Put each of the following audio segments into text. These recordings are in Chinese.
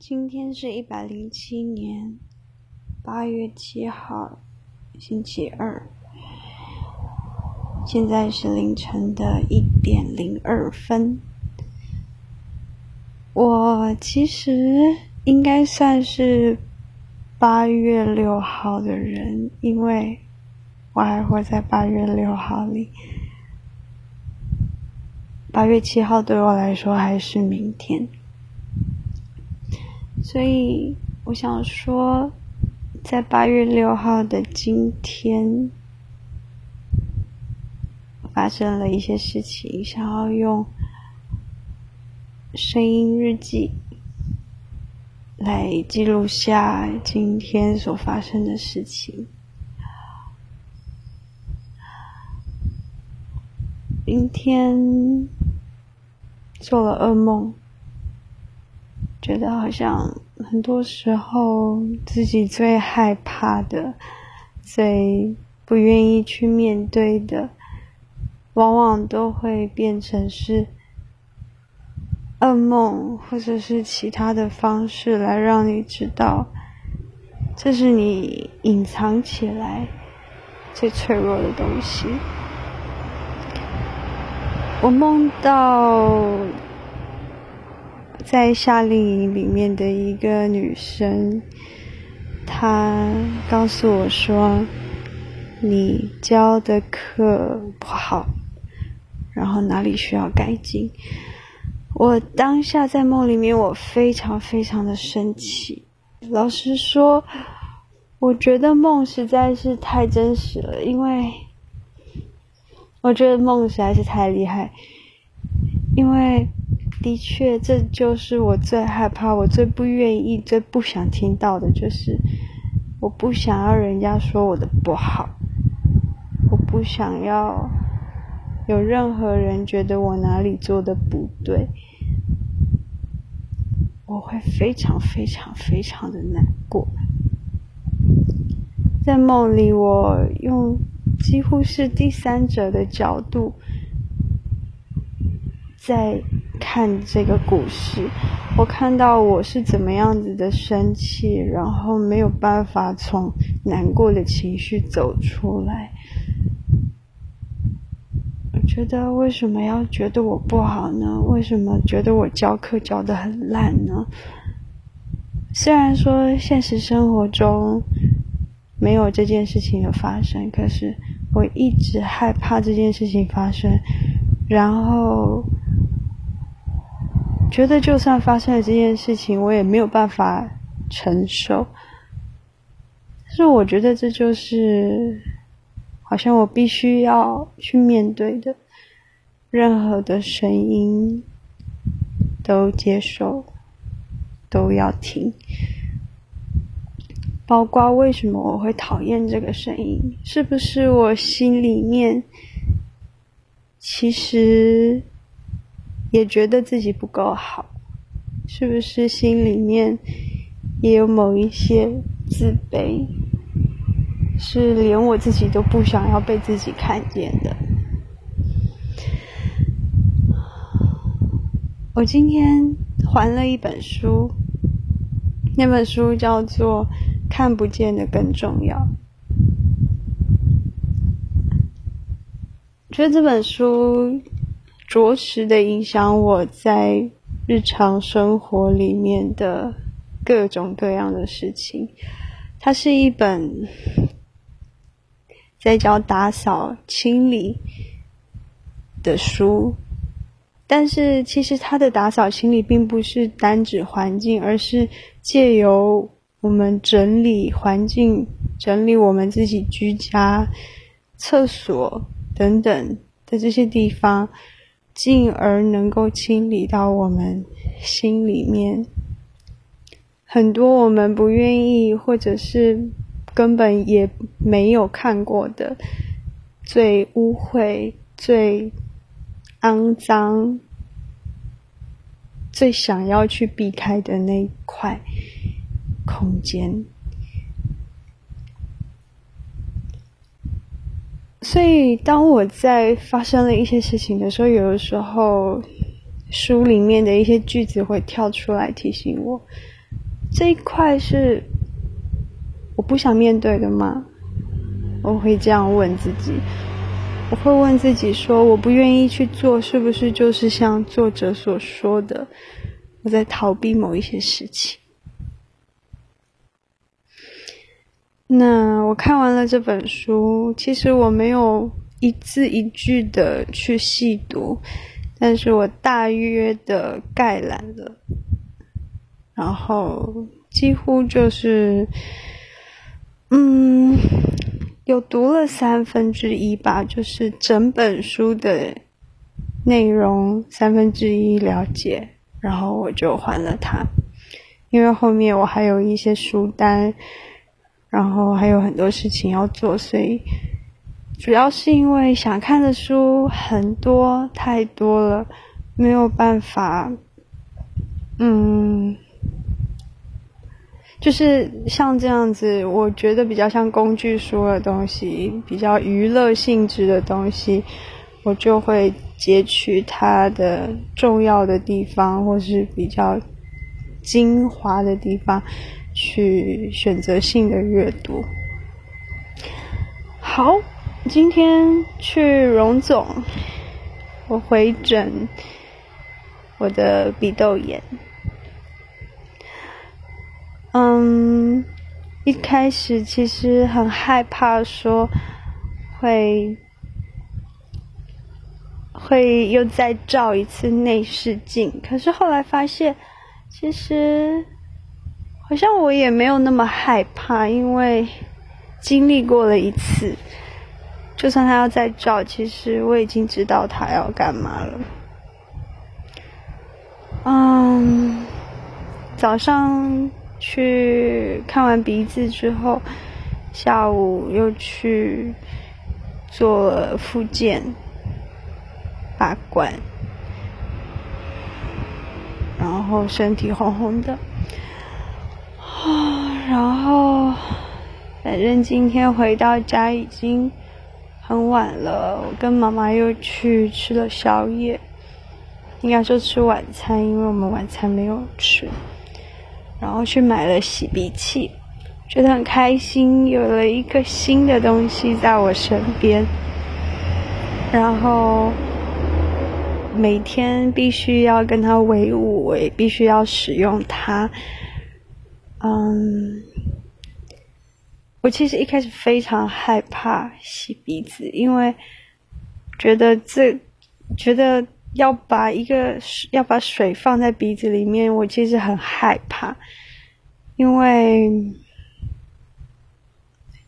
今天是一百零七年八月七号，星期二。现在是凌晨的一点零二分。我其实应该算是八月六号的人，因为我还活在八月六号里。八月七号对我来说还是明天。所以我想说，在八月六号的今天，发生了一些事情，想要用声音日记来记录下今天所发生的事情。今天做了噩梦。觉得好像很多时候自己最害怕的、最不愿意去面对的，往往都会变成是噩梦，或者是其他的方式来让你知道，这是你隐藏起来最脆弱的东西。我梦到。在夏令营里面的一个女生，她告诉我说：“你教的课不好，然后哪里需要改进。”我当下在梦里面，我非常非常的生气。老实说，我觉得梦实在是太真实了，因为我觉得梦实在是太厉害，因为。的确，这就是我最害怕、我最不愿意、最不想听到的，就是我不想要人家说我的不好，我不想要有任何人觉得我哪里做的不对，我会非常非常非常的难过。在梦里，我用几乎是第三者的角度在。看这个故事，我看到我是怎么样子的生气，然后没有办法从难过的情绪走出来。我觉得为什么要觉得我不好呢？为什么觉得我教课教的很烂呢？虽然说现实生活中没有这件事情的发生，可是我一直害怕这件事情发生，然后。觉得就算发生了这件事情，我也没有办法承受。但是我觉得这就是，好像我必须要去面对的，任何的声音都接受，都要听。包括为什么我会讨厌这个声音？是不是我心里面其实？也觉得自己不够好，是不是心里面也有某一些自卑，是连我自己都不想要被自己看见的？我今天还了一本书，那本书叫做《看不见的更重要》，觉得这本书。着实的影响我在日常生活里面的各种各样的事情。它是一本在教打扫清理的书，但是其实它的打扫清理并不是单指环境，而是借由我们整理环境、整理我们自己居家、厕所等等的这些地方。进而能够清理到我们心里面很多我们不愿意，或者是根本也没有看过的最污秽、最肮脏、最想要去避开的那块空间。所以，当我在发生了一些事情的时候，有的时候书里面的一些句子会跳出来提醒我。这一块是我不想面对的吗？我会这样问自己。我会问自己说：我不愿意去做，是不是就是像作者所说的，我在逃避某一些事情？那我看完了这本书，其实我没有一字一句的去细读，但是我大约的概览了，然后几乎就是，嗯。有读了三分之一吧，就是整本书的内容三分之一了解，然后我就还了它，因为后面我还有一些书单，然后还有很多事情要做，所以主要是因为想看的书很多太多了，没有办法，嗯。就是像这样子，我觉得比较像工具书的东西，比较娱乐性质的东西，我就会截取它的重要的地方，或是比较精华的地方，去选择性的阅读。好，今天去荣总，我回诊我的鼻窦炎。嗯，一开始其实很害怕说会会又再照一次内视镜，可是后来发现，其实好像我也没有那么害怕，因为经历过了一次，就算他要再照，其实我已经知道他要干嘛了。嗯，早上。去看完鼻子之后，下午又去做了复健、拔管，然后身体红红的。啊，然后反正今天回到家已经很晚了，我跟妈妈又去吃了宵夜，应该说吃晚餐，因为我们晚餐没有吃。然后去买了洗鼻器，觉得很开心，有了一个新的东西在我身边。然后每天必须要跟它为伍，我也必须要使用它。嗯，我其实一开始非常害怕洗鼻子，因为觉得这觉得。要把一个要把水放在鼻子里面，我其实很害怕，因为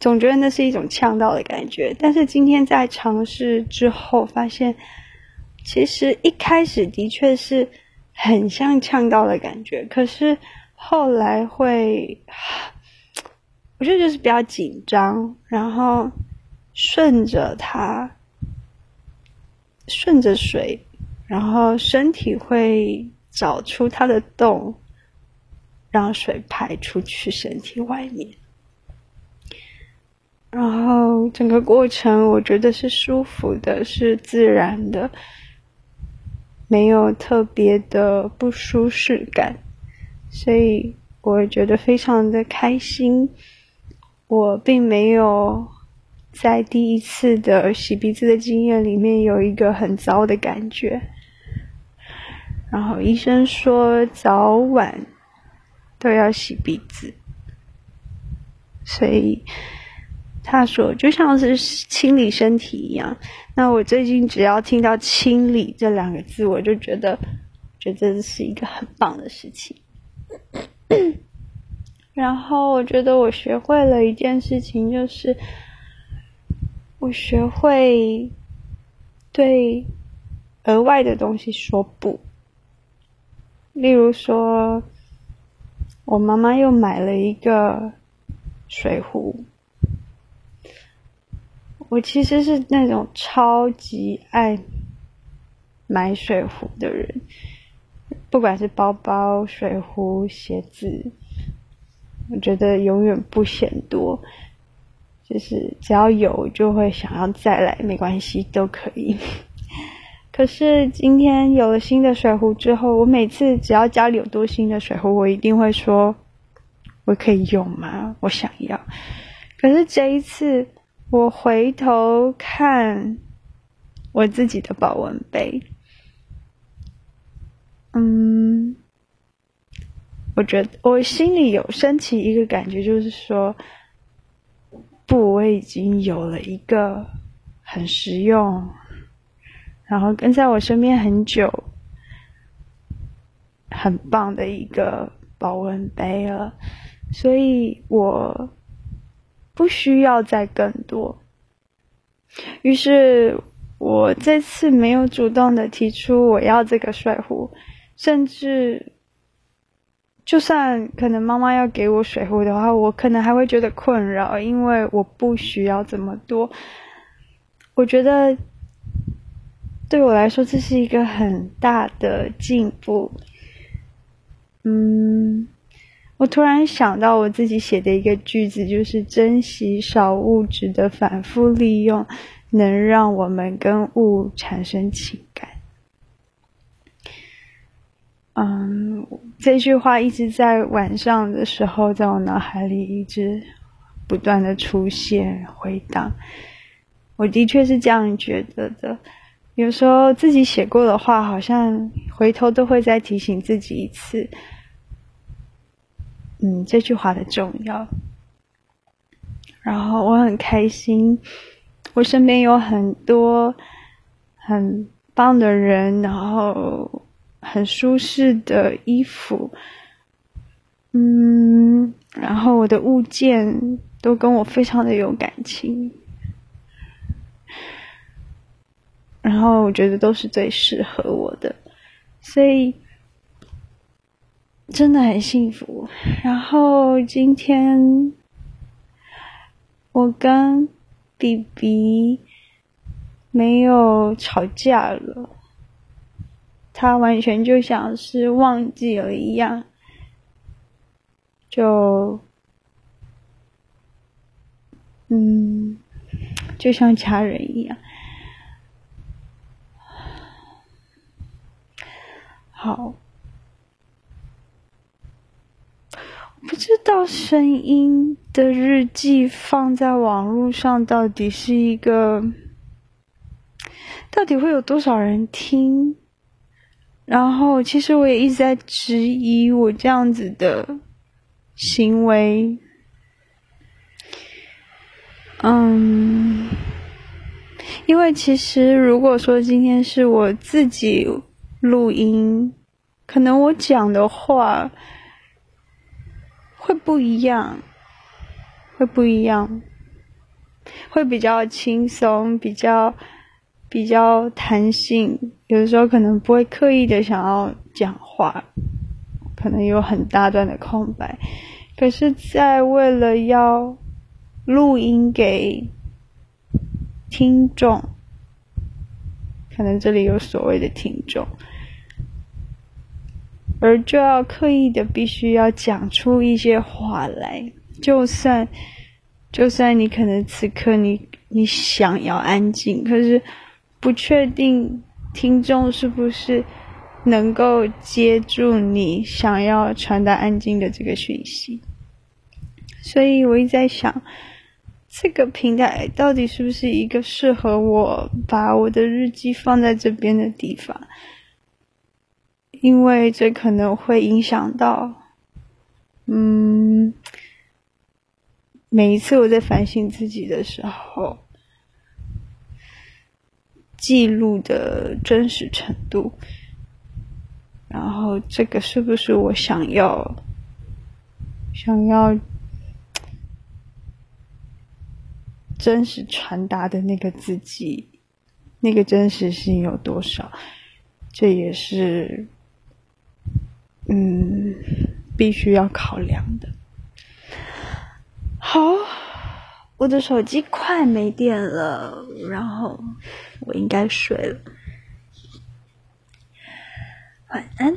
总觉得那是一种呛到的感觉。但是今天在尝试之后，发现其实一开始的确是很像呛到的感觉，可是后来会，我觉得就是比较紧张，然后顺着它，顺着水。然后身体会找出它的洞，让水排出去身体外面。然后整个过程我觉得是舒服的，是自然的，没有特别的不舒适感，所以我觉得非常的开心。我并没有在第一次的洗鼻子的经验里面有一个很糟的感觉。然后医生说早晚都要洗鼻子，所以他说就像是清理身体一样。那我最近只要听到“清理”这两个字，我就觉得觉得是一个很棒的事情。然后我觉得我学会了一件事情，就是我学会对额外的东西说不。例如说，我妈妈又买了一个水壶。我其实是那种超级爱买水壶的人，不管是包包、水壶、鞋子，我觉得永远不嫌多，就是只要有就会想要再来，没关系，都可以。可是今天有了新的水壶之后，我每次只要家里有多新的水壶，我一定会说我可以用吗？我想要。可是这一次，我回头看我自己的保温杯，嗯，我觉得我心里有升起一个感觉，就是说，不，我已经有了一个很实用，然后跟在我身边很久，很棒的一个保温杯了，所以我。不需要再更多。于是我这次没有主动的提出我要这个帅壶，甚至就算可能妈妈要给我水壶的话，我可能还会觉得困扰，因为我不需要这么多。我觉得对我来说这是一个很大的进步。嗯。我突然想到我自己写的一个句子，就是珍惜少物质的反复利用，能让我们跟物产生情感。嗯，这句话一直在晚上的时候在我脑海里一直不断的出现回荡。我的确是这样觉得的，有时候自己写过的话，好像回头都会再提醒自己一次。嗯，这句话的重要。然后我很开心，我身边有很多很棒的人，然后很舒适的衣服，嗯，然后我的物件都跟我非常的有感情，然后我觉得都是最适合我的，所以。真的很幸福。然后今天我跟 B B 没有吵架了，他完全就像是忘记了一样，就嗯，就像家人一样。好。不知道声音的日记放在网络上到底是一个，到底会有多少人听？然后，其实我也一直在质疑我这样子的行为。嗯，因为其实如果说今天是我自己录音，可能我讲的话。会不一样，会不一样，会比较轻松，比较比较弹性。有的时候可能不会刻意的想要讲话，可能有很大段的空白。可是，在为了要录音给听众，可能这里有所谓的听众。而就要刻意的，必须要讲出一些话来，就算，就算你可能此刻你你想要安静，可是不确定听众是不是能够接住你想要传达安静的这个讯息，所以我一直在想，这个平台到底是不是一个适合我把我的日记放在这边的地方？因为这可能会影响到，嗯，每一次我在反省自己的时候，记录的真实程度，然后这个是不是我想要想要真实传达的那个自己，那个真实性有多少？这也是。嗯，必须要考量的。好，我的手机快没电了，然后我应该睡了。晚安。